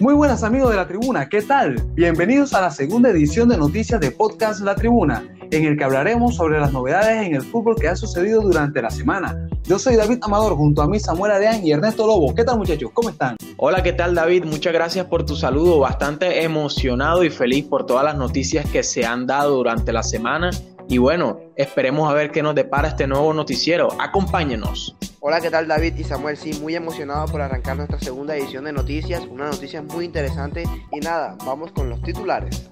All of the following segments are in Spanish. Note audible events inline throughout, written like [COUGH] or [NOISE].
Muy buenas amigos de la tribuna, ¿qué tal? Bienvenidos a la segunda edición de noticias de podcast La Tribuna, en el que hablaremos sobre las novedades en el fútbol que ha sucedido durante la semana. Yo soy David Amador, junto a mí Samuel Adeán y Ernesto Lobo. ¿Qué tal muchachos? ¿Cómo están? Hola, ¿qué tal David? Muchas gracias por tu saludo, bastante emocionado y feliz por todas las noticias que se han dado durante la semana y bueno, esperemos a ver qué nos depara este nuevo noticiero. Acompáñenos. Hola, ¿qué tal David y Samuel? Sí, muy emocionado por arrancar nuestra segunda edición de noticias, una noticia muy interesante y nada, vamos con los titulares.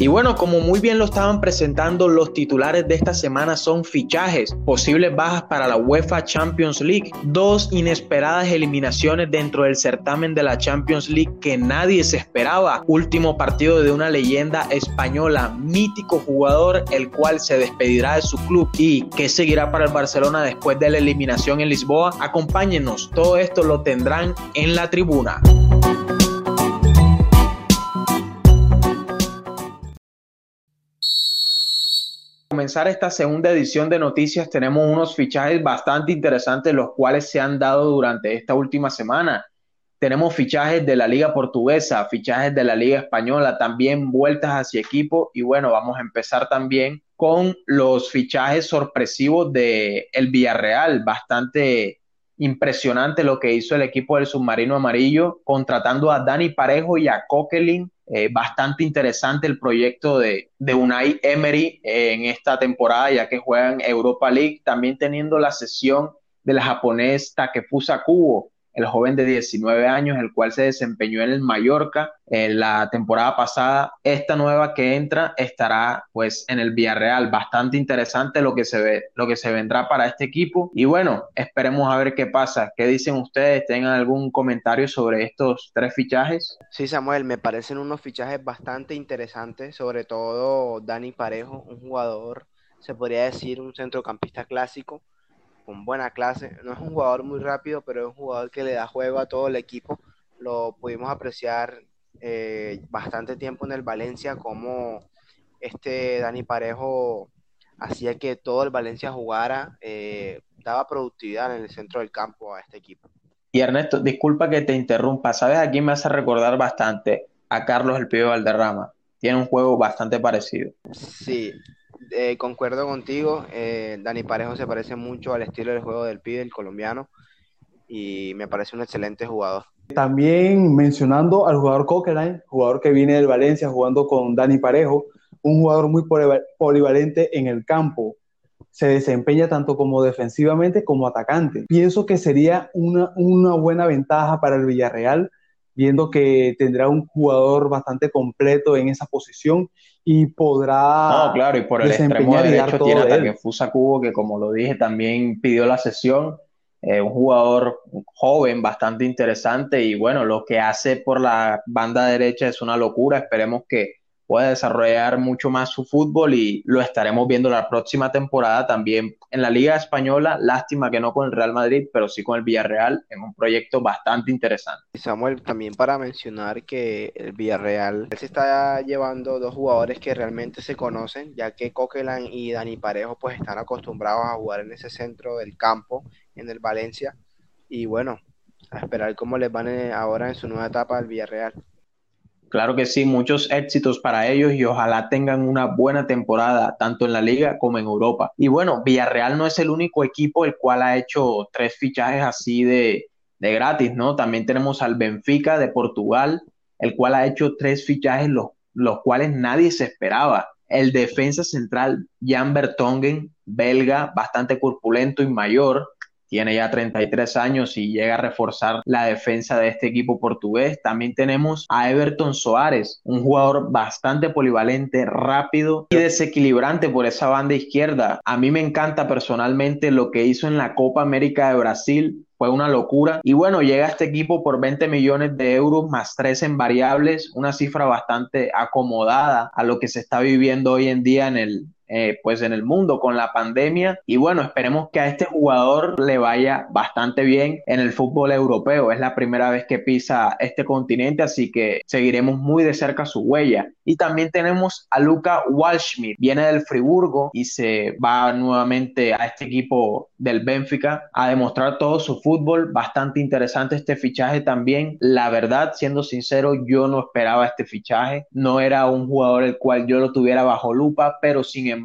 Y bueno, como muy bien lo estaban presentando, los titulares de esta semana son fichajes, posibles bajas para la UEFA Champions League, dos inesperadas eliminaciones dentro del certamen de la Champions League que nadie se esperaba, último partido de una leyenda española, mítico jugador, el cual se despedirá de su club y que seguirá para el Barcelona después de la eliminación en Lisboa. Acompáñenos, todo esto lo tendrán en la tribuna. Comenzar esta segunda edición de noticias tenemos unos fichajes bastante interesantes los cuales se han dado durante esta última semana. Tenemos fichajes de la Liga Portuguesa, fichajes de la Liga Española, también vueltas hacia equipo y bueno, vamos a empezar también con los fichajes sorpresivos de el Villarreal, bastante impresionante lo que hizo el equipo del Submarino Amarillo contratando a Dani Parejo y a Coquelin eh, bastante interesante el proyecto de, de Unai Emery eh, en esta temporada, ya que juegan Europa League, también teniendo la sesión de la japonesa Takefusa Kubo, el joven de 19 años, el cual se desempeñó en el Mallorca en la temporada pasada. Esta nueva que entra estará pues en el Villarreal. Bastante interesante lo que se ve, lo que se vendrá para este equipo. Y bueno, esperemos a ver qué pasa. ¿Qué dicen ustedes? ¿Tengan algún comentario sobre estos tres fichajes? Sí, Samuel, me parecen unos fichajes bastante interesantes, sobre todo Dani Parejo, un jugador, se podría decir, un centrocampista clásico con buena clase. No es un jugador muy rápido, pero es un jugador que le da juego a todo el equipo. Lo pudimos apreciar eh, bastante tiempo en el Valencia, como este Dani Parejo hacía que todo el Valencia jugara, eh, daba productividad en el centro del campo a este equipo. Y Ernesto, disculpa que te interrumpa, ¿sabes? Aquí me hace recordar bastante a Carlos el Pibe Valderrama. Tiene un juego bastante parecido. Sí, eh, concuerdo contigo, eh, Dani Parejo se parece mucho al estilo del juego del PIDE, el colombiano, y me parece un excelente jugador. También mencionando al jugador Coquelin, jugador que viene del Valencia jugando con Dani Parejo, un jugador muy polivalente en el campo. Se desempeña tanto como defensivamente como atacante. Pienso que sería una, una buena ventaja para el Villarreal viendo que tendrá un jugador bastante completo en esa posición y podrá. No, claro, y por el extremo derecho tiene a Takefusa Cubo, que como lo dije, también pidió la sesión. Eh, un jugador joven, bastante interesante, y bueno, lo que hace por la banda derecha es una locura. Esperemos que puede desarrollar mucho más su fútbol y lo estaremos viendo la próxima temporada también en la Liga Española. Lástima que no con el Real Madrid, pero sí con el Villarreal en un proyecto bastante interesante. Samuel, también para mencionar que el Villarreal se está llevando dos jugadores que realmente se conocen, ya que Coquelin y Dani Parejo pues están acostumbrados a jugar en ese centro del campo, en el Valencia. Y bueno, a esperar cómo les van eh, ahora en su nueva etapa al Villarreal. Claro que sí, muchos éxitos para ellos y ojalá tengan una buena temporada tanto en la liga como en Europa. Y bueno, Villarreal no es el único equipo el cual ha hecho tres fichajes así de, de gratis, ¿no? También tenemos al Benfica de Portugal, el cual ha hecho tres fichajes los, los cuales nadie se esperaba. El defensa central Jan Bertongen, belga, bastante corpulento y mayor, tiene ya 33 años y llega a reforzar la defensa de este equipo portugués. También tenemos a Everton Soares, un jugador bastante polivalente, rápido y desequilibrante por esa banda izquierda. A mí me encanta personalmente lo que hizo en la Copa América de Brasil fue una locura. Y bueno, llega este equipo por 20 millones de euros más tres en variables, una cifra bastante acomodada a lo que se está viviendo hoy en día en el, eh, pues en el mundo con la pandemia y bueno, esperemos que a este jugador le vaya bastante bien en el fútbol europeo. Es la primera vez que pisa este continente, así que seguiremos muy de cerca su huella. Y también tenemos a Luca Walschmidt, viene del Friburgo y se va nuevamente a este equipo del Benfica a demostrar todo su fútbol. Bastante interesante este fichaje también. La verdad, siendo sincero, yo no esperaba este fichaje. No era un jugador el cual yo lo tuviera bajo lupa, pero sin embargo,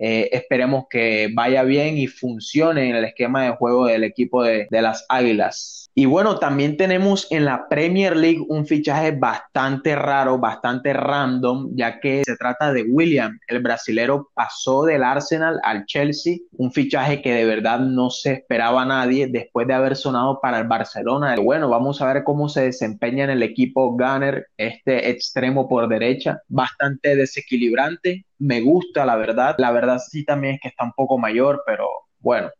eh, esperemos que vaya bien y funcione en el esquema de juego del equipo de, de las Águilas. Y bueno, también tenemos en la Premier League un fichaje bastante raro, bastante random, ya que se trata de William. El brasilero pasó del Arsenal al Chelsea, un fichaje que de verdad no se esperaba a nadie después de haber sonado para el Barcelona. Bueno, vamos a ver cómo se desempeña en el equipo Gunner, este extremo por derecha, bastante desequilibrante. Me gusta, la verdad. La verdad sí también es que está un poco mayor, pero bueno,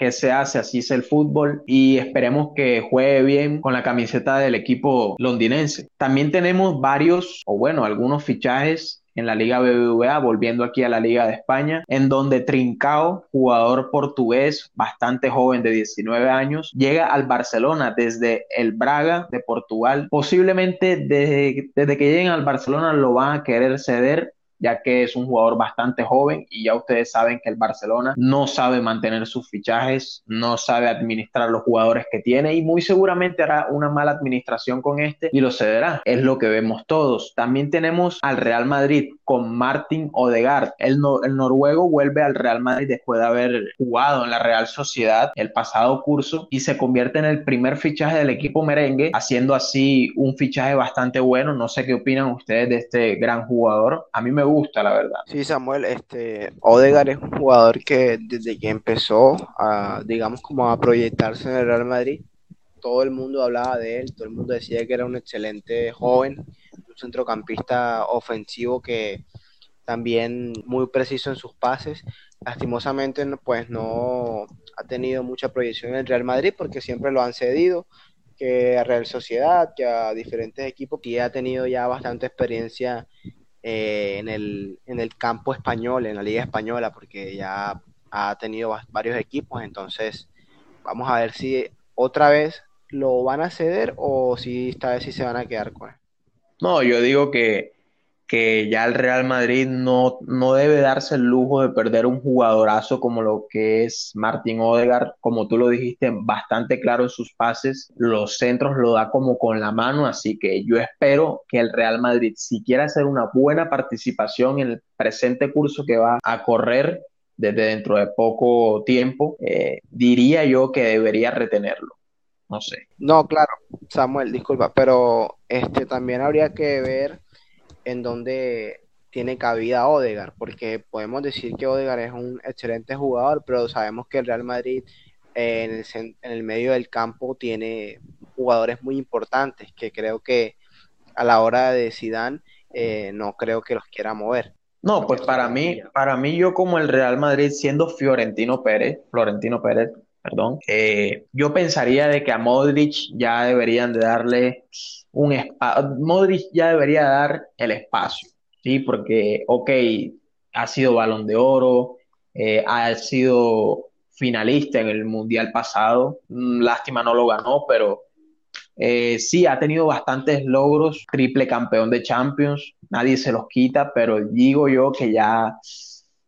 que se hace, así es el fútbol y esperemos que juegue bien con la camiseta del equipo londinense. También tenemos varios, o bueno, algunos fichajes en la Liga BBVA, volviendo aquí a la Liga de España, en donde Trincao, jugador portugués bastante joven de 19 años, llega al Barcelona desde el Braga de Portugal. Posiblemente desde, que lleguen al Barcelona lo van a querer ceder ya que es un jugador bastante joven y ya ustedes saben que el Barcelona no sabe mantener sus fichajes, no sabe administrar los jugadores que tiene y muy seguramente hará una mala administración con este y lo cederá. Es lo que vemos todos. También tenemos al Real Madrid con Martin Odegaard. El, el noruego vuelve al Real Madrid después de haber jugado en la Real Sociedad el pasado curso y se convierte en el primer fichaje del equipo merengue, haciendo así un fichaje bastante bueno. No sé qué opinan ustedes de este gran jugador. A mí me gusta, la verdad. Sí, Samuel, este, Odegaard es un jugador que desde que empezó a, digamos, como a proyectarse en el Real Madrid, todo el mundo hablaba de él, todo el mundo decía que era un excelente joven, un centrocampista ofensivo que también muy preciso en sus pases. Lastimosamente, pues no ha tenido mucha proyección en el Real Madrid porque siempre lo han cedido que a Real Sociedad, que a diferentes equipos, que ha tenido ya bastante experiencia eh, en, el, en el campo español, en la liga española, porque ya ha tenido varios equipos, entonces vamos a ver si otra vez lo van a ceder o si esta vez sí se van a quedar con él. No, yo digo que que ya el Real Madrid no, no debe darse el lujo de perder un jugadorazo como lo que es Martín Odegaard, como tú lo dijiste, bastante claro en sus pases, los centros lo da como con la mano, así que yo espero que el Real Madrid, si quiere hacer una buena participación en el presente curso que va a correr desde dentro de poco tiempo, eh, diría yo que debería retenerlo. No sé. No, claro, Samuel, disculpa, pero este también habría que ver en donde tiene cabida Odegar, porque podemos decir que Odegar es un excelente jugador, pero sabemos que el Real Madrid eh, en, el, en, el, medio del campo tiene jugadores muy importantes que creo que a la hora de Zidane eh, no creo que los quiera mover. No, pues para mí, para mí yo como el Real Madrid siendo Fiorentino Pérez, Florentino Pérez, perdón, eh, yo pensaría de que a Modric ya deberían de darle un espacio, Modric ya debería dar el espacio, ¿sí? Porque, ok, ha sido balón de oro, eh, ha sido finalista en el Mundial pasado, mm, lástima no lo ganó, pero eh, sí, ha tenido bastantes logros, triple campeón de Champions, nadie se los quita, pero digo yo que ya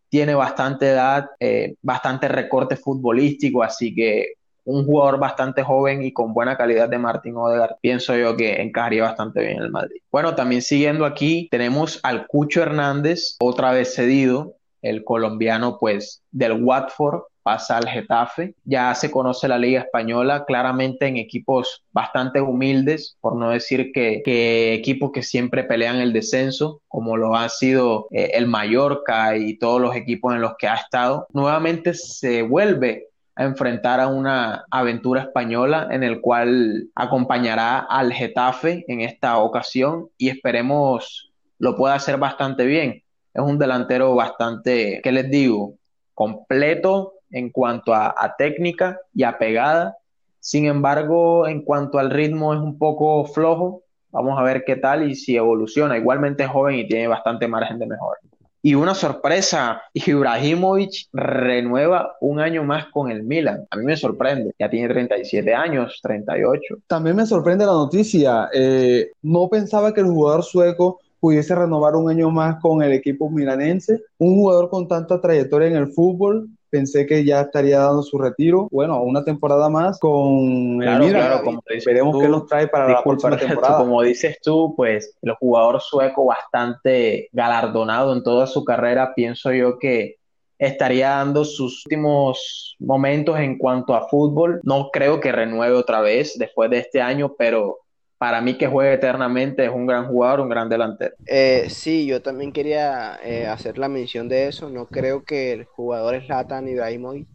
tiene bastante edad, eh, bastante recorte futbolístico, así que un jugador bastante joven y con buena calidad de Martín Odegaard, pienso yo que encajaría bastante bien en el Madrid. Bueno, también siguiendo aquí, tenemos al Cucho Hernández, otra vez cedido, el colombiano pues del Watford, pasa al Getafe. Ya se conoce la Liga Española claramente en equipos bastante humildes, por no decir que, equipos que siempre pelean el descenso, como lo ha sido eh, el Mallorca y todos los equipos en los que ha estado. Nuevamente se vuelve a enfrentar a una aventura española en el cual acompañará al Getafe en esta ocasión y esperemos lo pueda hacer bastante bien. Es un delantero bastante, ¿qué les digo? Completo, en cuanto a, técnica y a pegada. Sin embargo, en cuanto al ritmo es un poco flojo. Vamos a ver qué tal y si evoluciona. Igualmente es joven y tiene bastante margen de mejora. Y una sorpresa, Ibrahimovic renueva un año más con el Milan. A mí me sorprende, ya tiene 37 años, 38. También me sorprende la noticia. Eh, no pensaba que el jugador sueco pudiese renovar un año más con el equipo milanense. Un jugador con tanta trayectoria en el fútbol, pensé que ya estaría dando su retiro. Bueno, una temporada más con claro, el Claro, como veremos qué nos trae para la próxima [LAUGHS] temporada. Como dices tú, pues el jugador sueco bastante galardonado en toda su carrera, pienso yo que estaría dando sus últimos momentos en cuanto a fútbol. No creo que renueve otra vez después de este año, pero para mí que juegue eternamente es un gran jugador, un gran delantero. Eh, sí, yo también quería eh, hacer la mención de eso. No creo que el jugador Zlatan Ibrahimovic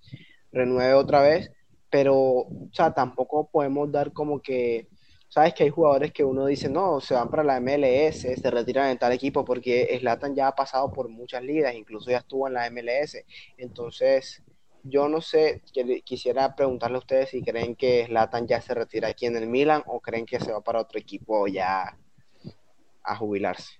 renueve otra vez, pero o sea, tampoco podemos dar como que, sabes que hay jugadores que uno dice, no, se van para la MLS, se retiran en tal equipo, porque Zlatan ya ha pasado por muchas ligas, incluso ya estuvo en la MLS. Entonces, yo no sé, quisiera preguntarle a ustedes si creen que Zlatan ya se retira aquí en el Milan o creen que se va para otro equipo ya a jubilarse.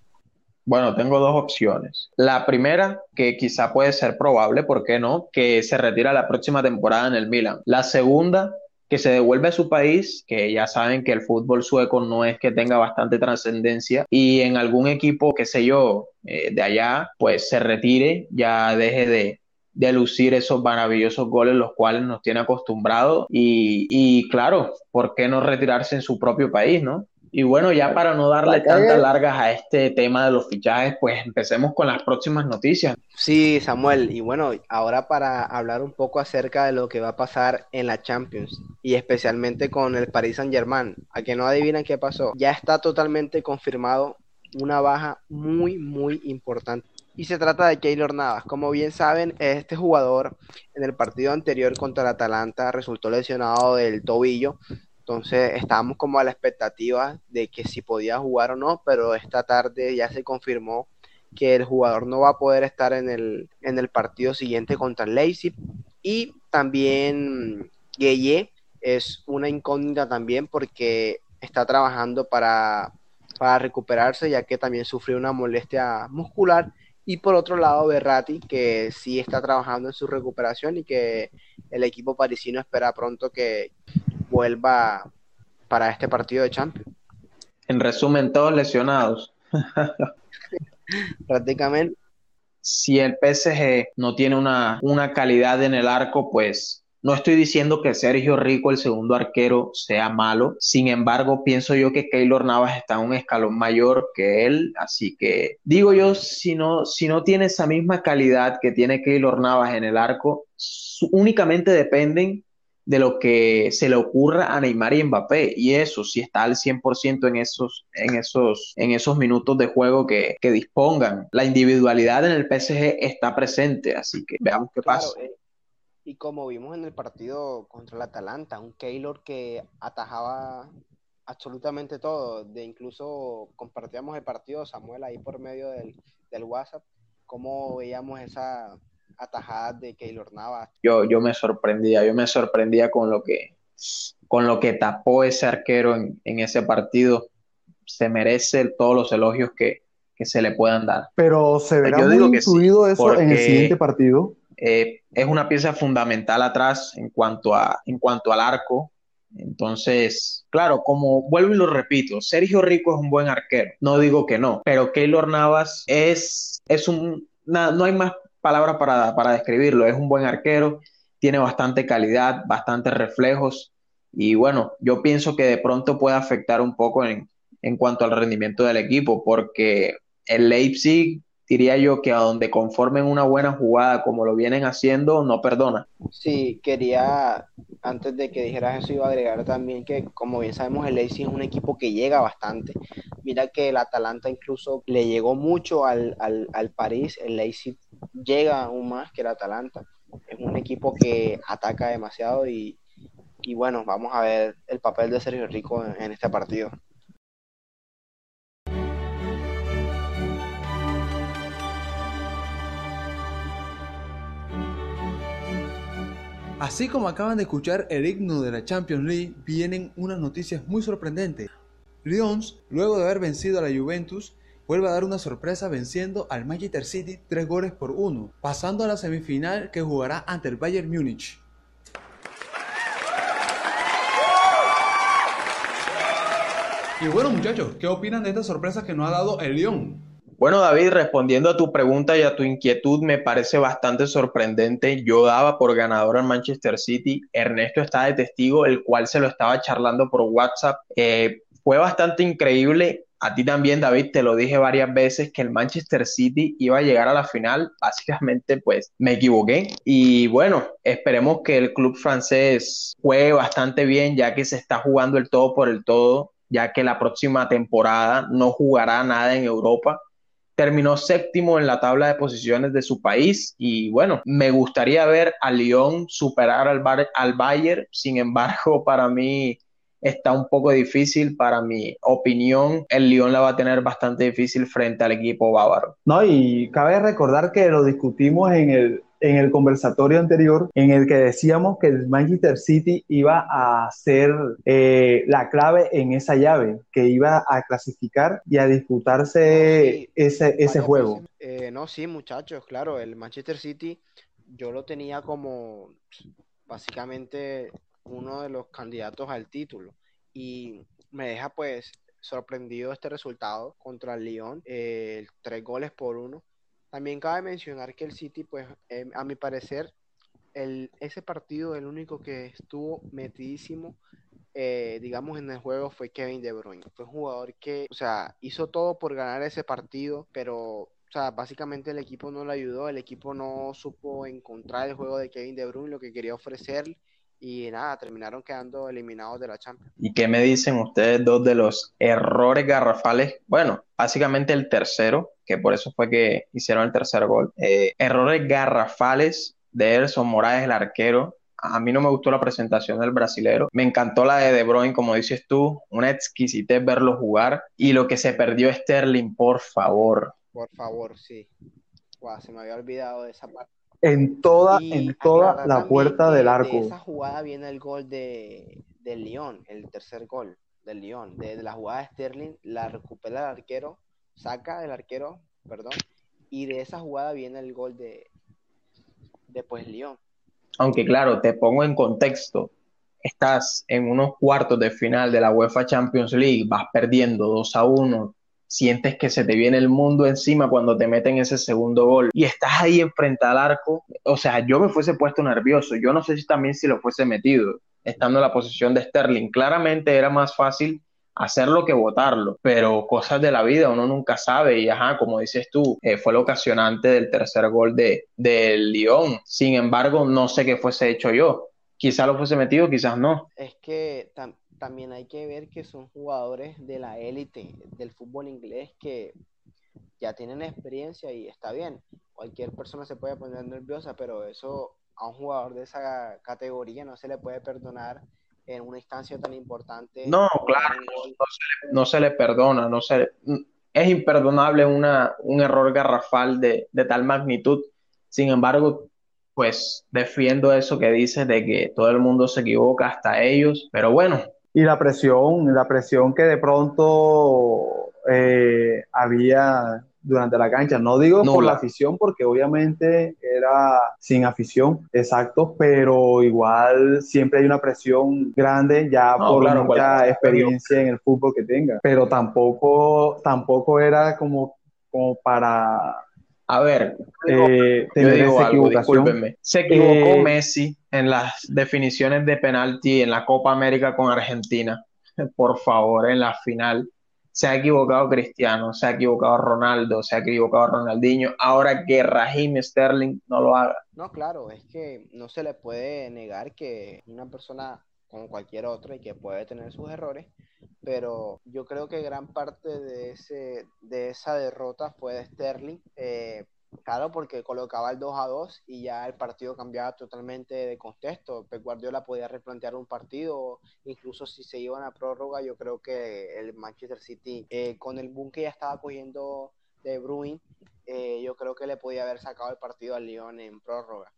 Bueno, tengo dos opciones. La primera, que quizá puede ser probable, ¿por qué no? Que se retira la próxima temporada en el Milan. La segunda, que se devuelve a su país, que ya saben que el fútbol sueco no es que tenga bastante trascendencia, y en algún equipo, qué sé yo, eh, de allá, pues se retire, ya deje de, de lucir esos maravillosos goles los cuales nos tiene acostumbrados y, claro, ¿por qué no retirarse en su propio país, no? Y bueno, ya para no darle tantas largas a este tema de los fichajes, pues empecemos con las próximas noticias. Sí, Samuel, y bueno, ahora para hablar un poco acerca de lo que va a pasar en la Champions y especialmente con el Paris Saint-Germain, a que no adivinan qué pasó, ya está totalmente confirmado una baja muy, muy importante y se trata de Keylor Navas. Como bien saben, este jugador en el partido anterior contra el Atalanta resultó lesionado del tobillo. Entonces estábamos como a la expectativa de que si podía jugar o no, pero esta tarde ya se confirmó que el jugador no va a poder estar en el, en el partido siguiente contra el Leipzig. Y también Gueye es una incógnita también porque está trabajando para, para recuperarse ya que también sufrió una molestia muscular y por otro lado, Berratti, que sí está trabajando en su recuperación y que el equipo parisino espera pronto que vuelva para este partido de Champions. En resumen, todos lesionados. [LAUGHS] Prácticamente. Si el PSG no tiene una, una calidad en el arco, pues no estoy diciendo que Sergio Rico, el segundo arquero, sea malo. Sin embargo, pienso yo que Keylor Navas está en un escalón mayor que él. Así que digo yo, si no, si no tiene esa misma calidad que tiene Keylor Navas en el arco, únicamente dependen de lo que se le ocurra a Neymar y Mbappé. Y eso, si está al 100% en esos, en, esos, en esos minutos de juego que, dispongan. La individualidad en el PSG está presente, así que veamos qué pasa. Eh, y como vimos en el partido contra el Atalanta, un Keylor que atajaba absolutamente todo, de incluso compartíamos el partido, Samuel, ahí por medio del, WhatsApp, cómo veíamos esa atajada de Keylor Navas. Yo, yo me sorprendía, yo me sorprendía con lo que, con lo que tapó ese arquero en, ese partido. Se merece todos los elogios que, se le puedan dar. Pero se verá muy incluido eso en el siguiente partido. Eh, es una pieza fundamental atrás en cuanto, a, en cuanto al arco. Entonces, claro, como vuelvo y lo repito, Sergio Rico es un buen arquero, no digo que no, pero Keylor Navas es, es un, no hay más palabras para, para describirlo, es un buen arquero, tiene bastante calidad, bastantes reflejos. Y bueno, yo pienso que de pronto puede afectar un poco en, en cuanto al rendimiento del equipo, porque el Leipzig diría yo que a donde conformen una buena jugada como lo vienen haciendo, no perdona. Sí, quería, antes de que dijeras eso, iba a agregar también que, como bien sabemos, el Leipzig es un equipo que llega bastante. Mira que el Atalanta incluso le llegó mucho al, al, al París, el Leipzig llega aún más que el Atalanta. Es un equipo que ataca demasiado y, y bueno, vamos a ver el papel de Sergio Rico en este partido. Así como acaban de escuchar el himno de la Champions League, vienen unas noticias muy sorprendentes. Lyons, luego de haber vencido a la Juventus vuelve a dar una sorpresa venciendo al Manchester City tres goles por uno, pasando a la semifinal que jugará ante el Bayern Múnich. Y bueno muchachos, ¿qué opinan de esta sorpresa que nos ha dado el Lyon? Bueno, David, respondiendo a tu pregunta y a tu inquietud, me parece bastante sorprendente. Yo daba por ganador al Manchester City. Ernesto está de testigo, el cual se lo estaba charlando por WhatsApp. Eh, fue bastante increíble. A ti también, David, te lo dije varias veces que el Manchester City iba a llegar a la final. Básicamente, pues me equivoqué. Y bueno, esperemos que el club francés juegue bastante bien, ya que se está jugando el todo por el todo, ya que la próxima temporada no jugará nada en Europa terminó séptimo en la tabla de posiciones de su país y bueno, me gustaría ver a Lyon superar al, al Bayern, sin embargo, [LAUGHS] para mí está un poco difícil, para mi opinión, el Lyon la va a tener bastante difícil frente al equipo bávaro. No, y cabe recordar que lo discutimos en el, en el conversatorio anterior en el que decíamos que el Manchester City iba a ser eh, la clave en esa llave, que iba a clasificar y a disputarse ese, ese juego. Eh, no, sí, muchachos, claro, el Manchester City yo lo tenía como básicamente uno de los candidatos al título. Y me deja pues sorprendido este resultado contra el Lyon, eh, tres goles por uno también cabe mencionar que el City, pues, em, a mi parecer, el, ese partido, el único que estuvo metidísimo, eh, digamos, en el juego fue Kevin De Bruyne. Fue un jugador que, o sea, hizo todo por ganar ese partido, pero, o sea, básicamente el equipo no le ayudó, el equipo no supo encontrar el juego de Kevin De Bruyne, lo que quería ofrecer y nada, terminaron quedando eliminados de la Champions. ¿Y qué me dicen ustedes dos de los errores garrafales? Bueno, básicamente el tercero, que por eso fue que hicieron el tercer gol. Eh, errores garrafales de Erson Moraes, el arquero. A mí no me gustó la presentación del brasilero. Me encantó la de De Bruyne, como dices tú, una exquisitez verlo jugar. Y lo que se perdió Sterling, por favor. Por favor, sí. se me había olvidado de esa parte en toda, en toda la puerta del arco. De esa jugada viene el gol de, del León, el tercer gol del León. De, la jugada de Sterling, la recupera el arquero, saca el arquero, perdón, y de esa jugada viene el gol de, de pues León. Aunque claro, te pongo en contexto. Estás en unos cuartos de final de la UEFA Champions League, vas perdiendo 2 a 1, sientes que se te viene el mundo encima cuando te meten ese segundo gol y estás ahí enfrente al arco, o sea, yo me fuese puesto nervioso, yo no sé si también si lo fuese metido, estando en la posición de Sterling, claramente era más fácil hacerlo que votarlo, pero cosas de la vida uno nunca sabe. Y ajá, como dices tú, eh, fue el ocasionante del tercer gol de del Lyon, sin embargo, no sé qué fuese hecho yo, quizás lo fuese metido, quizás no. Es que también hay que ver que son jugadores de la élite del fútbol inglés que ya tienen experiencia y está bien. Cualquier persona se puede poner nerviosa, pero eso a un jugador de esa categoría no se le puede perdonar en una instancia tan importante. No, claro, no, se, le, perdona, no se, es imperdonable una, un error garrafal de, de tal magnitud. Sin embargo, pues defiendo eso que dices de que todo el mundo se equivoca, hasta ellos, pero bueno, y la presión, la presión que de pronto eh, había durante la cancha. No digo por la afición, porque obviamente era sin afición, exacto, pero igual siempre hay una presión grande ya por la mucha experiencia en el fútbol que tenga. Pero tampoco, tampoco era como, como para a ver, eh, yo digo algo, discúlpenme. Se equivocó eh, Messi en las definiciones de penalti en la Copa América con Argentina. Por favor, en la final. Se ha equivocado Cristiano, se ha equivocado Ronaldo, se ha equivocado Ronaldinho. Ahora que Raheem Sterling no lo haga. No, claro, es que no se le puede negar que una persona como cualquier otro y que puede tener sus errores, pero yo creo que gran parte de, ese, de esa derrota fue de Sterling. Eh, claro, porque colocaba el 2 a 2 y ya el partido cambiaba totalmente de contexto. Pep Guardiola podía replantear un partido, incluso si se iban a prórroga, yo creo que el Manchester City, eh, con el boom que ya estaba cogiendo de Bruin, eh, yo creo que le podía haber sacado el partido al Lyon en prórroga.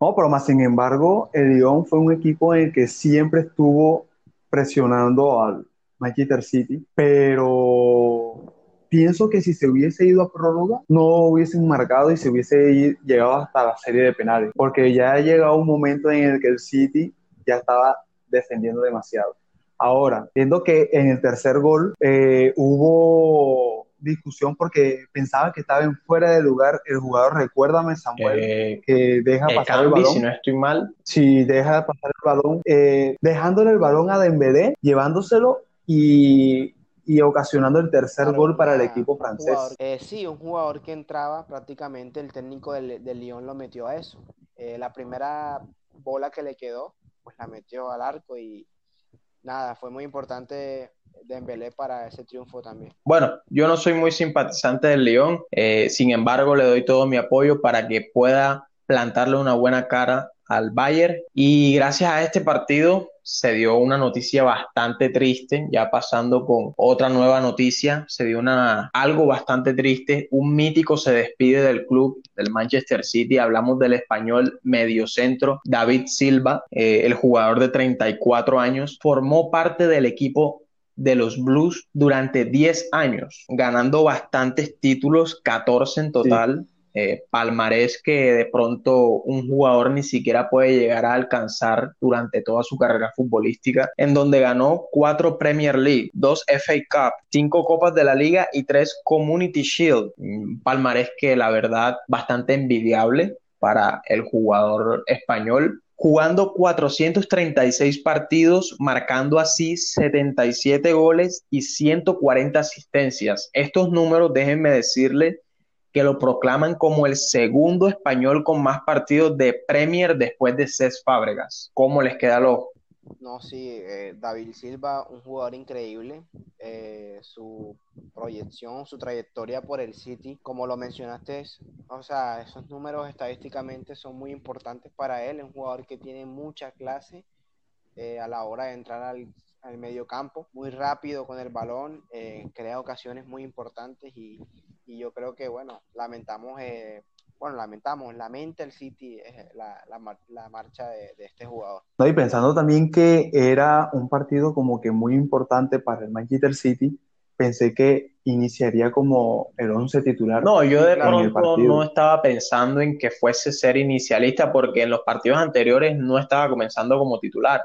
No, pero más sin embargo, el Lyon fue un equipo en el que siempre estuvo presionando al Manchester City, pero pienso que si se hubiese ido a prórroga, no hubiesen marcado y se hubiese llegado hasta la serie de penales, porque ya ha llegado un momento en el que el City ya estaba defendiendo demasiado. Ahora, viendo que en el tercer gol eh, hubo discusión porque pensaba que estaba en fuera de lugar el jugador, recuérdame Samuel, que deja pasar el balón. Si no estoy mal. Si deja pasar el balón, eh, dejándole el balón a Dembélé, llevándoselo y, y ocasionando el tercer gol para el equipo francés. Eh, sí, un jugador que entraba prácticamente, el técnico del, del Lyon lo metió a eso. Eh, la primera bola que le quedó, pues la metió al arco y nada, fue muy importante Dembélé para ese triunfo también. Bueno, yo no soy muy simpatizante del Lyon, eh, sin embargo le doy todo mi apoyo para que pueda plantarle una buena cara al Bayern y gracias a este partido se dio una noticia bastante triste, ya pasando con otra nueva noticia, se dio una algo bastante triste, un mítico se despide del club del Manchester City, hablamos del español mediocentro David Silva, eh, el jugador de 34 años, formó parte del equipo de los Blues durante 10 años, ganando bastantes títulos, 14 en total. Eh, palmarés que de pronto un jugador ni siquiera puede llegar a alcanzar durante toda su carrera futbolística, en donde ganó cuatro Premier League, dos FA Cup, cinco Copas de la Liga y tres Community Shield. palmarés que la verdad bastante envidiable para el jugador español jugando 436 partidos, marcando así 77 goles y 140 asistencias. Estos números, déjenme decirle, que lo proclaman como el segundo español con más partidos de Premier después de Cés Fábregas. ¿Cómo les queda lo? No, sí, eh, David Silva, un jugador increíble. Eh, su proyección, su trayectoria por el City, como lo mencionaste, o sea, esos números estadísticamente son muy importantes para él. Es un jugador que tiene mucha clase eh, a la hora de entrar al, al medio campo, muy rápido con el balón, crea ocasiones muy importantes y, y yo creo que, bueno, lamentamos, eh, bueno, lamentamos, lamenta el City eh, la, la, marcha de, este jugador. No, y pensando también que era un partido como que muy importante para el Manchester City, pensé que iniciaría como el 11 titular. No, yo de pronto no estaba pensando en que fuese ser inicialista porque en los partidos anteriores no estaba comenzando como titular.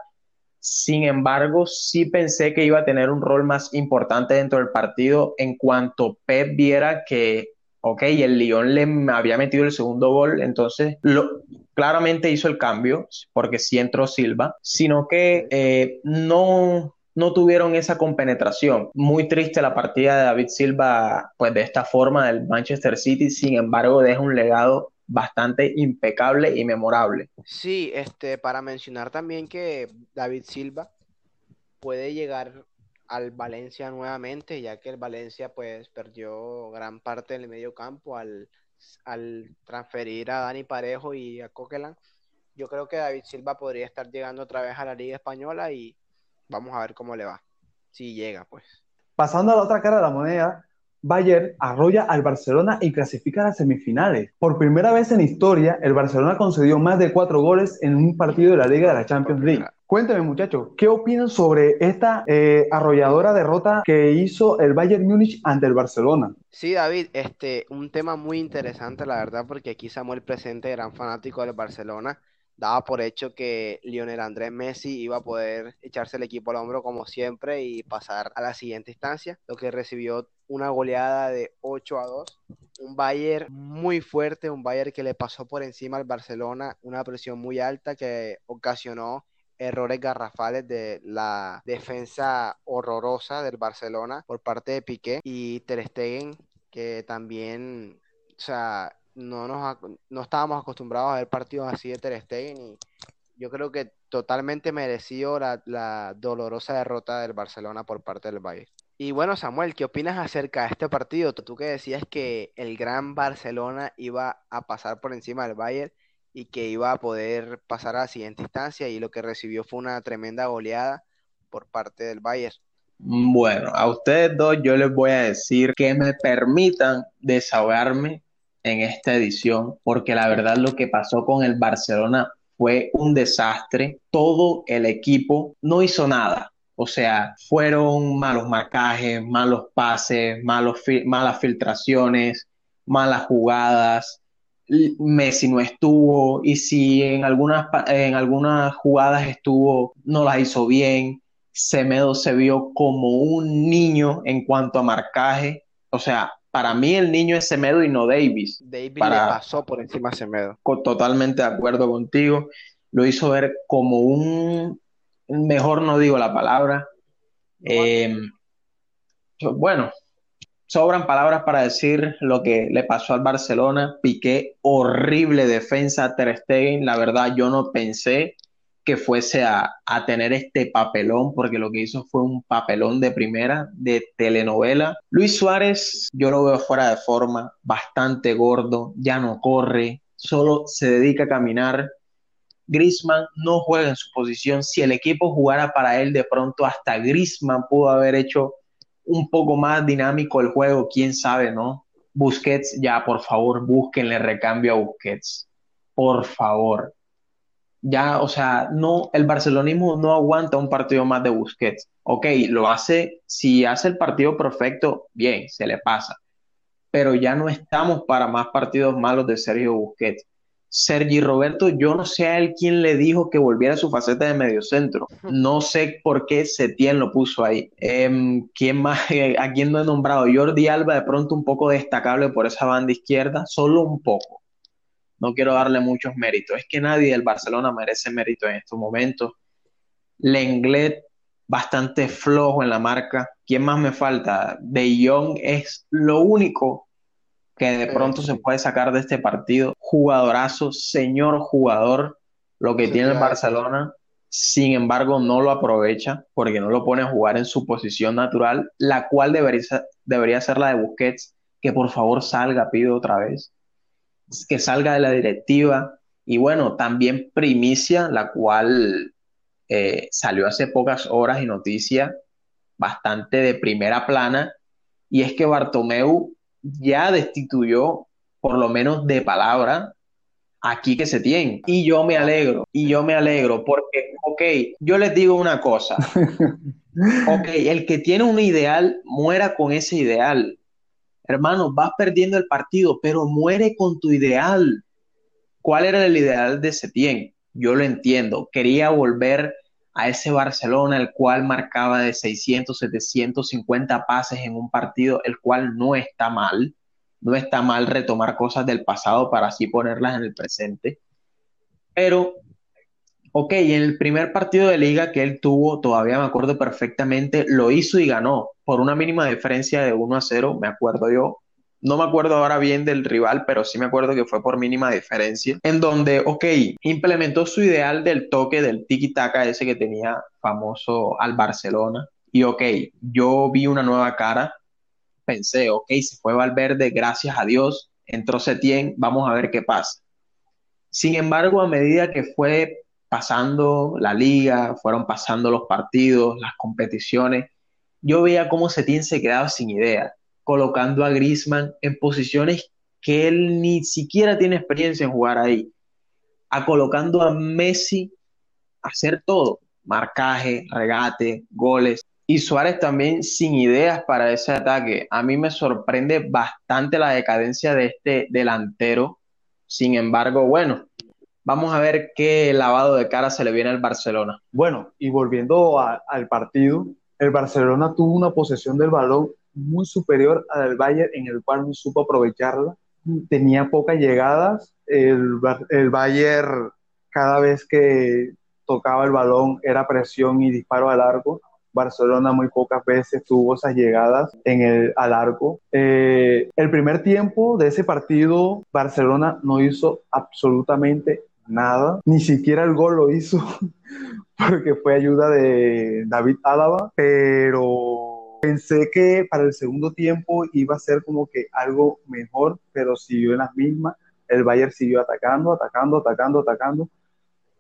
Sin embargo, sí pensé que iba a tener un rol más importante dentro del partido en cuanto Pep viera que, ok, el Lyon le había metido el segundo gol, entonces lo, claramente hizo el cambio, porque sí entró Silva, sino que eh, no, no tuvieron esa compenetración. Muy triste la partida de David Silva, pues de esta forma del Manchester City, sin embargo, deja un legado bastante impecable y memorable. Sí, este, para mencionar también que David Silva puede llegar al Valencia nuevamente, ya que el Valencia pues perdió gran parte del medio campo al, al transferir a Dani Parejo y a Coquelin. Yo creo que David Silva podría estar llegando otra vez a la Liga Española y vamos a ver cómo le va, si llega pues. Pasando a la otra cara de la moneda, Bayern arrolla al Barcelona y clasifica a las semifinales. Por primera vez en historia, el Barcelona concedió más de cuatro goles en un partido de la Liga de la Champions League. Cuéntame, muchachos, ¿qué opinan sobre esta eh, arrolladora derrota que hizo el Bayern Múnich ante el Barcelona? Sí, David, este, un tema muy interesante, la verdad, porque aquí Samuel presente, gran fanático del Barcelona, daba por hecho que Lionel Andrés Messi iba a poder echarse el equipo al hombro como siempre y pasar a la siguiente instancia, lo que recibió una goleada de 8 a 2. Un Bayern muy fuerte, un Bayern que le pasó por encima al Barcelona, una presión muy alta que ocasionó errores garrafales de la defensa horrorosa del Barcelona por parte de Piqué y Ter Stegen que también, o sea, no, nos, no estábamos acostumbrados a ver partidos así de Ter Stegen y yo creo que totalmente mereció la, la dolorosa derrota del Barcelona por parte del Bayern. Y bueno, Samuel, ¿qué opinas acerca de este partido? Tú que decías que el gran Barcelona iba a pasar por encima del Bayern y que iba a poder pasar a la siguiente instancia y lo que recibió fue una tremenda goleada por parte del Bayern. Bueno, a ustedes dos yo les voy a decir que me permitan desahogarme en esta edición, porque la verdad lo que pasó con el Barcelona fue un desastre. Todo el equipo no hizo nada O sea, fueron malos marcajes, malos pases, malos malas filtraciones, malas jugadas. Messi no estuvo y si en algunas, en algunas jugadas estuvo, no las hizo bien. Semedo se vio como un niño en cuanto a marcaje. O sea, para mí el niño es Semedo y no Davis. Davis le pasó por encima a Semedo. Totalmente de acuerdo contigo. Lo hizo ver como un mejor no digo la palabra. Em, bueno, sobran palabras para decir lo que le pasó al Barcelona. Piqué horrible defensa a Ter Stegen. La verdad, yo no pensé que fuese a, a, tener este papelón, porque lo que hizo fue un papelón de primera, de telenovela. Luis Suárez, yo lo veo fuera de forma, bastante gordo, ya no corre, solo se dedica a caminar. Grisman no juega en su posición. Si el equipo jugara para él, de pronto hasta Grisman pudo haber hecho un poco más dinámico el juego, quién sabe, ¿no? Busquets, ya por favor, búsquenle recambio a Busquets. Por favor. Ya, o sea, no, el barcelonismo no aguanta un partido más de Busquets. Ok, lo hace, si hace el partido perfecto, bien, se le pasa. Pero ya no estamos para más partidos malos de Sergio Busquets Sergi Roberto, yo no sé a él quién le dijo que volviera a su faceta de mediocentro. No sé por qué Setién lo puso ahí. Em, ¿Quién más? [LAUGHS] ¿A quién no he nombrado? Jordi Alba, de pronto un poco destacable por esa banda izquierda, solo un poco. No quiero darle muchos méritos. Es que nadie del Barcelona merece mérito en estos momentos. Lenglet, bastante flojo en la marca. ¿Quién más me falta? De Jong es lo único que de pronto se puede sacar de este partido. Jugadorazo, señor jugador, lo que tiene el Barcelona. Sin embargo, no lo aprovecha porque no lo pone a jugar en su posición natural, la cual debería, debería ser la de Busquets, que por favor salga, pido otra vez, que salga de la directiva. Y bueno, también primicia, la cual eh, salió hace pocas horas y noticia bastante de primera plana, y es que Bartomeu ya destituyó, por lo menos de palabra, aquí que se tiene. Y yo me alegro, y yo me alegro, porque, ok, yo les digo una cosa. [LAUGHS] Ok, el que tiene un ideal, muera con ese ideal. Hermano, vas perdiendo el partido, pero muere con tu ideal. ¿Cuál era el ideal de Setién? Yo lo entiendo. Quería volver a ese Barcelona, el cual marcaba de 600, 750 pases en un partido, el cual no está mal, no está mal retomar cosas del pasado para así ponerlas en el presente. Pero, ok, en el primer partido de liga que él tuvo, todavía me acuerdo perfectamente, lo hizo y ganó por una mínima diferencia de 1 a 0, me acuerdo yo, no me acuerdo ahora bien del rival, pero sí me acuerdo que fue por mínima diferencia, en donde, ok, implementó su ideal del toque del tiki-taka ese que tenía famoso al Barcelona. Y ok, yo vi una nueva cara, pensé, ok, se fue Valverde, gracias a Dios, entró Setién, vamos a ver qué pasa. Sin embargo, a medida que fue pasando la liga, fueron pasando los partidos, las competiciones, yo veía cómo Setién se quedaba sin idea colocando a Griezmann en posiciones que él ni siquiera tiene experiencia en jugar ahí, a colocando a Messi a hacer todo, marcaje, regate, goles. Y Suárez también sin ideas para ese ataque. A mí me sorprende bastante la decadencia de este delantero. Sin embargo, bueno, vamos a ver qué lavado de cara se le viene al Barcelona. Bueno, y volviendo al partido, el Barcelona tuvo una posesión del balón muy superior al Bayern en el cual no supo aprovecharla. Tenía pocas llegadas. El, Bayern cada vez que tocaba el balón era presión y disparo al arco. Barcelona muy pocas veces tuvo esas llegadas en el, al arco. Eh, el primer tiempo de ese partido, Barcelona no hizo absolutamente nada, ni siquiera el gol lo hizo, [LAUGHS] porque fue ayuda de David Álava, pero Pensé que para el segundo tiempo iba a ser como que algo mejor, pero siguió en las mismas. El Bayern siguió atacando, atacando, atacando, atacando.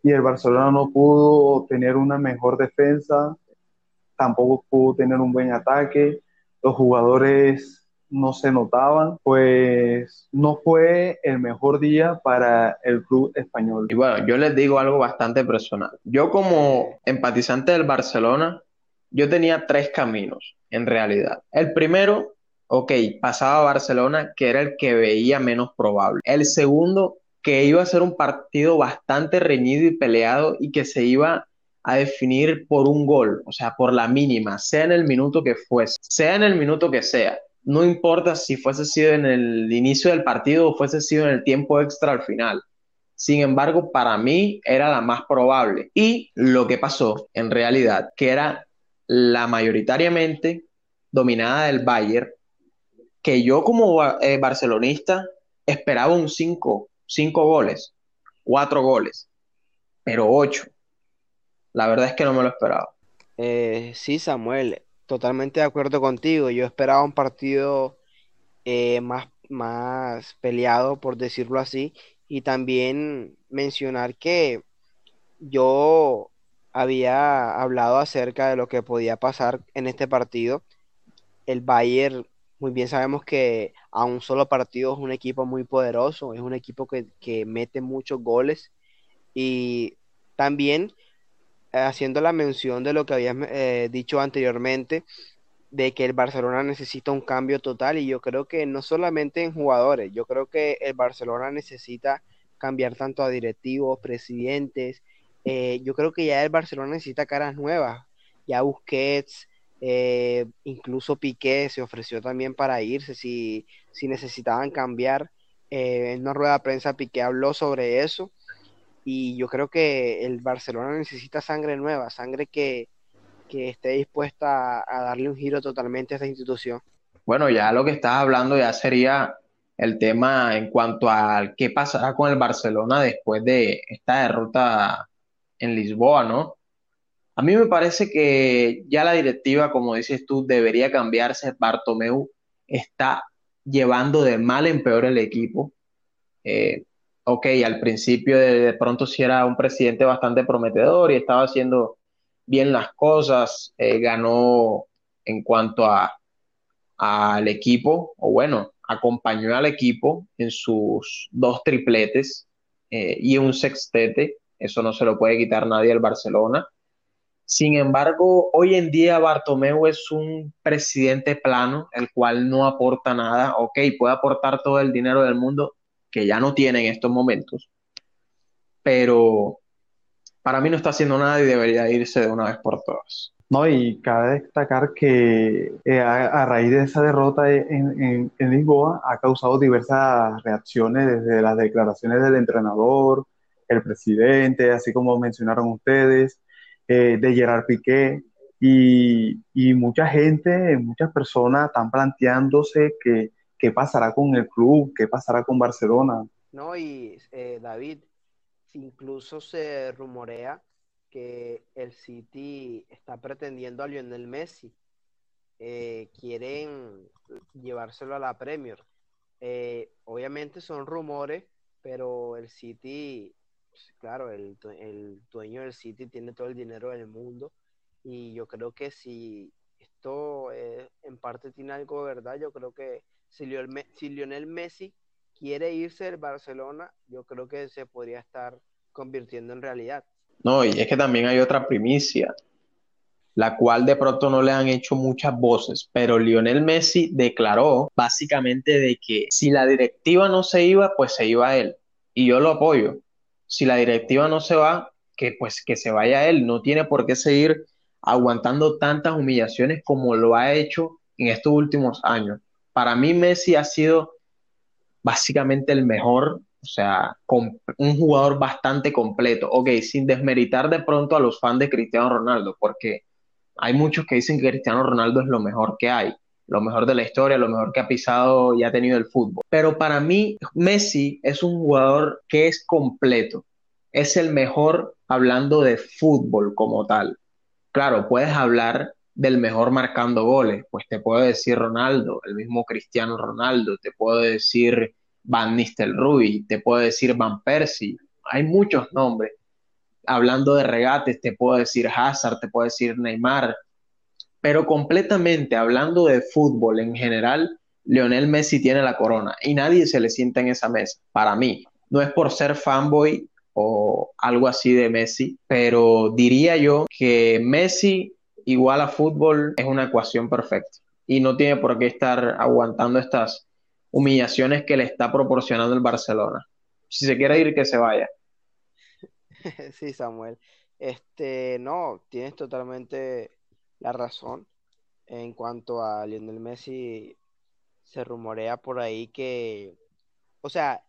Y el Barcelona no pudo tener una mejor defensa, tampoco pudo tener un buen ataque. Los jugadores no se notaban, pues no fue el mejor día para el club español. Y bueno, yo les digo algo bastante personal. Yo como empatizante del Barcelona, yo tenía tres caminos, en realidad. El primero, ok, pasaba a Barcelona, que era el que veía menos probable. El segundo, que iba a ser un partido bastante reñido y peleado y que se iba a definir por un gol, o sea, por la mínima, sea en el minuto que fuese, sea en el minuto que sea. No importa si fuese sido en el inicio del partido o fuese sido en el tiempo extra al final. Sin embargo, para mí era la más probable. Y lo que pasó en realidad, que era la mayoritariamente dominada del Bayern, que yo como eh, barcelonista esperaba un 5, 5 goles, 4 goles, pero 8. La verdad es que no me lo esperaba. Eh, sí, Samuel, totalmente de acuerdo contigo. Yo esperaba un partido eh, más, más peleado, por decirlo así, y también mencionar que yo había hablado acerca de lo que podía pasar en este partido. El Bayern, muy bien sabemos que a un solo partido es un equipo muy poderoso, es un equipo que, mete muchos goles y también haciendo la mención de lo que habías eh, dicho anteriormente, de que el Barcelona necesita un cambio total y yo creo que no solamente en jugadores, yo creo que el Barcelona necesita cambiar tanto a directivos, presidentes, eh, yo creo que ya el Barcelona necesita caras nuevas. Ya Busquets, eh, incluso Piqué se ofreció también para irse si, si necesitaban cambiar. Eh, en una rueda de prensa Piqué habló sobre eso y yo creo que el Barcelona necesita sangre nueva, sangre que, que esté dispuesta a, darle un giro totalmente a esta institución. Bueno, ya lo que estás hablando ya sería el tema en cuanto a qué pasará con el Barcelona después de esta derrota en Lisboa, ¿no? A mí me parece que ya la directiva, como dices tú, debería cambiarse. Bartomeu está llevando de mal en peor el equipo. Eh, ok, al principio de, pronto sí era un presidente bastante prometedor y estaba haciendo bien las cosas, eh, ganó en cuanto a al equipo, o bueno, acompañó al equipo en sus dos tripletes eh, y un sextete eso no se lo puede quitar nadie al Barcelona. Sin embargo, hoy en día Bartomeu es un presidente plano, el cual no aporta nada. Ok, puede aportar todo el dinero del mundo, que ya no tiene en estos momentos, pero para mí no está haciendo nada y debería irse de una vez por todas. No, y cabe destacar que eh, a, raíz de esa derrota en, en Lisboa ha causado diversas reacciones desde las declaraciones del entrenador, el presidente, así como mencionaron ustedes, eh, de Gerard Piqué, y, mucha gente, muchas personas están planteándose que, qué pasará con el club, qué pasará con Barcelona. No, y eh, David, incluso se rumorea que el City está pretendiendo a Lionel Messi. Eh, quieren llevárselo a la Premier. obviamente son rumores, pero el City claro, el, el dueño del City tiene todo el dinero del mundo y yo creo que si esto eh, en parte tiene algo de verdad, yo creo que si Lionel, si Lionel Messi quiere irse del Barcelona, yo creo que se podría estar convirtiendo en realidad. No, y es que también hay otra primicia, la cual de pronto no le han hecho muchas voces, pero Lionel Messi declaró básicamente de que si la directiva no se iba, pues se iba él. Y yo lo apoyo si la directiva no se va, que pues que se vaya él, no tiene por qué seguir aguantando tantas humillaciones como lo ha hecho en estos últimos años. Para mí Messi ha sido básicamente el mejor, o sea, un jugador bastante completo, ok, sin desmeritar de pronto a los fans de Cristiano Ronaldo, porque hay muchos que dicen que Cristiano Ronaldo es lo mejor que hay, lo mejor de la historia, lo mejor que ha pisado y ha tenido el fútbol. Pero para mí, Messi es un jugador que es completo. Es el mejor hablando de fútbol como tal. Claro, puedes hablar del mejor marcando goles, pues te puedo decir Ronaldo, el mismo Cristiano Ronaldo, te puedo decir Van Nistelrooy, te puedo decir Van Persie, hay muchos nombres. Hablando de regates, te puedo decir Hazard, te puedo decir Neymar, pero completamente hablando de fútbol en general, Lionel Messi tiene la corona y nadie se le sienta en esa mesa, para mí. No es por ser fanboy o algo así de Messi, pero diría yo que Messi igual a fútbol es una ecuación perfecta y no tiene por qué estar aguantando estas humillaciones que le está proporcionando el Barcelona. Si se quiere ir, que se vaya. [LAUGHS] Sí, Samuel. Este, no, tienes totalmente la razón. En cuanto a Lionel Messi, se rumorea por ahí que, o sea,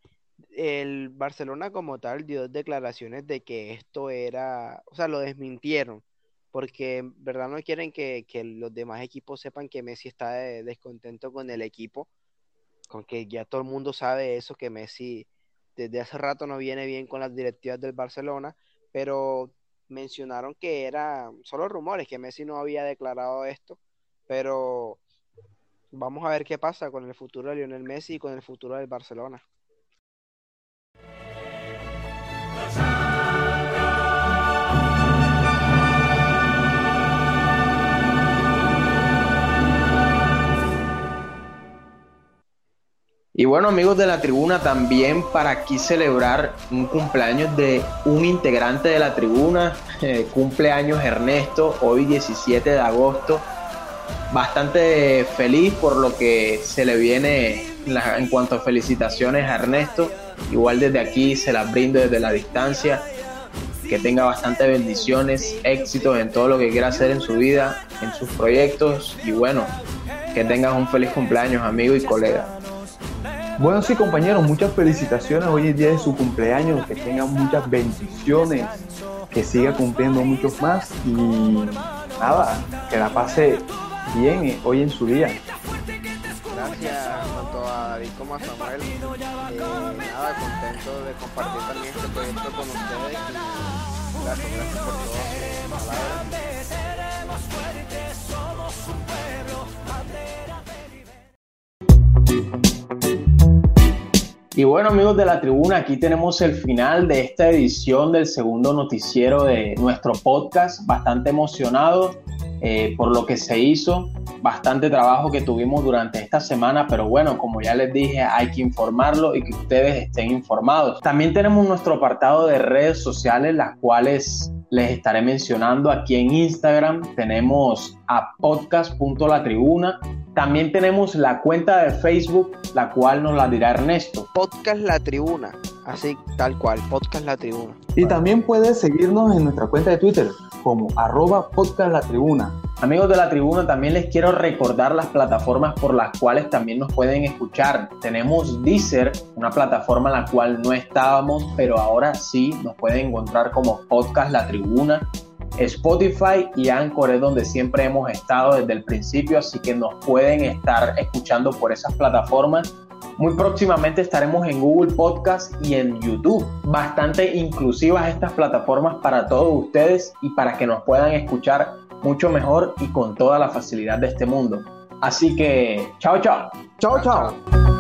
el Barcelona como tal dio declaraciones de que esto era, o sea, lo desmintieron, porque verdad no quieren que, los demás equipos sepan que Messi está descontento con el equipo, con que ya todo el mundo sabe eso, que Messi desde hace rato no viene bien con las directivas del Barcelona, pero mencionaron que era solo rumores, que Messi no había declarado esto, pero vamos a ver qué pasa con el futuro de Lionel Messi y con el futuro del Barcelona. Y bueno, amigos de la tribuna, también para aquí celebrar un cumpleaños de un integrante de la tribuna, [LAUGHS] eh, cumpleaños Ernesto, hoy 17 de agosto. Bastante feliz por lo que se le viene en cuanto a felicitaciones a Ernesto. Igual desde aquí se las brindo desde la distancia. Que tenga bastantes bendiciones, éxitos en todo lo que quiera hacer en su vida, en sus proyectos. Y bueno, que tengas un feliz cumpleaños, amigo y colega. Bueno, sí, compañeros, muchas felicitaciones. Hoy es día de su cumpleaños, que tenga muchas bendiciones, que siga cumpliendo muchos más y nada, que la pase bien eh, hoy en su día. Gracias tanto a David como a Samuel. Eh, nada, contento de compartir también este proyecto con ustedes gracias, gracias por Y bueno amigos de la tribuna, aquí tenemos el final de esta edición del segundo noticiero de nuestro podcast, bastante emocionado eh, por lo que se hizo, bastante trabajo que tuvimos durante esta semana, pero bueno, como ya les dije, hay que informarlo y que ustedes estén informados. También tenemos nuestro apartado de redes sociales, las cuales les estaré mencionando aquí en Instagram. Tenemos a podcast.latribuna. También tenemos la cuenta de Facebook, la cual nos la dirá Ernesto. Podcast La Tribuna, así tal cual, Podcast La Tribuna. Y también puedes seguirnos en nuestra cuenta de Twitter como arroba podcast La Tribuna. Amigos de la tribuna, también les quiero recordar las plataformas por las cuales también nos pueden escuchar. Tenemos Deezer, una plataforma en la cual no estábamos, pero ahora sí nos pueden encontrar como Podcast La Tribuna. Spotify y Anchor es donde siempre hemos estado desde el principio, así que nos pueden estar escuchando por esas plataformas. Muy próximamente estaremos en Google Podcast y en YouTube. Bastante inclusivas estas plataformas para todos ustedes y para que nos puedan escuchar mucho mejor y con toda la facilidad de este mundo. Así que, chao, chao. Chao, chao.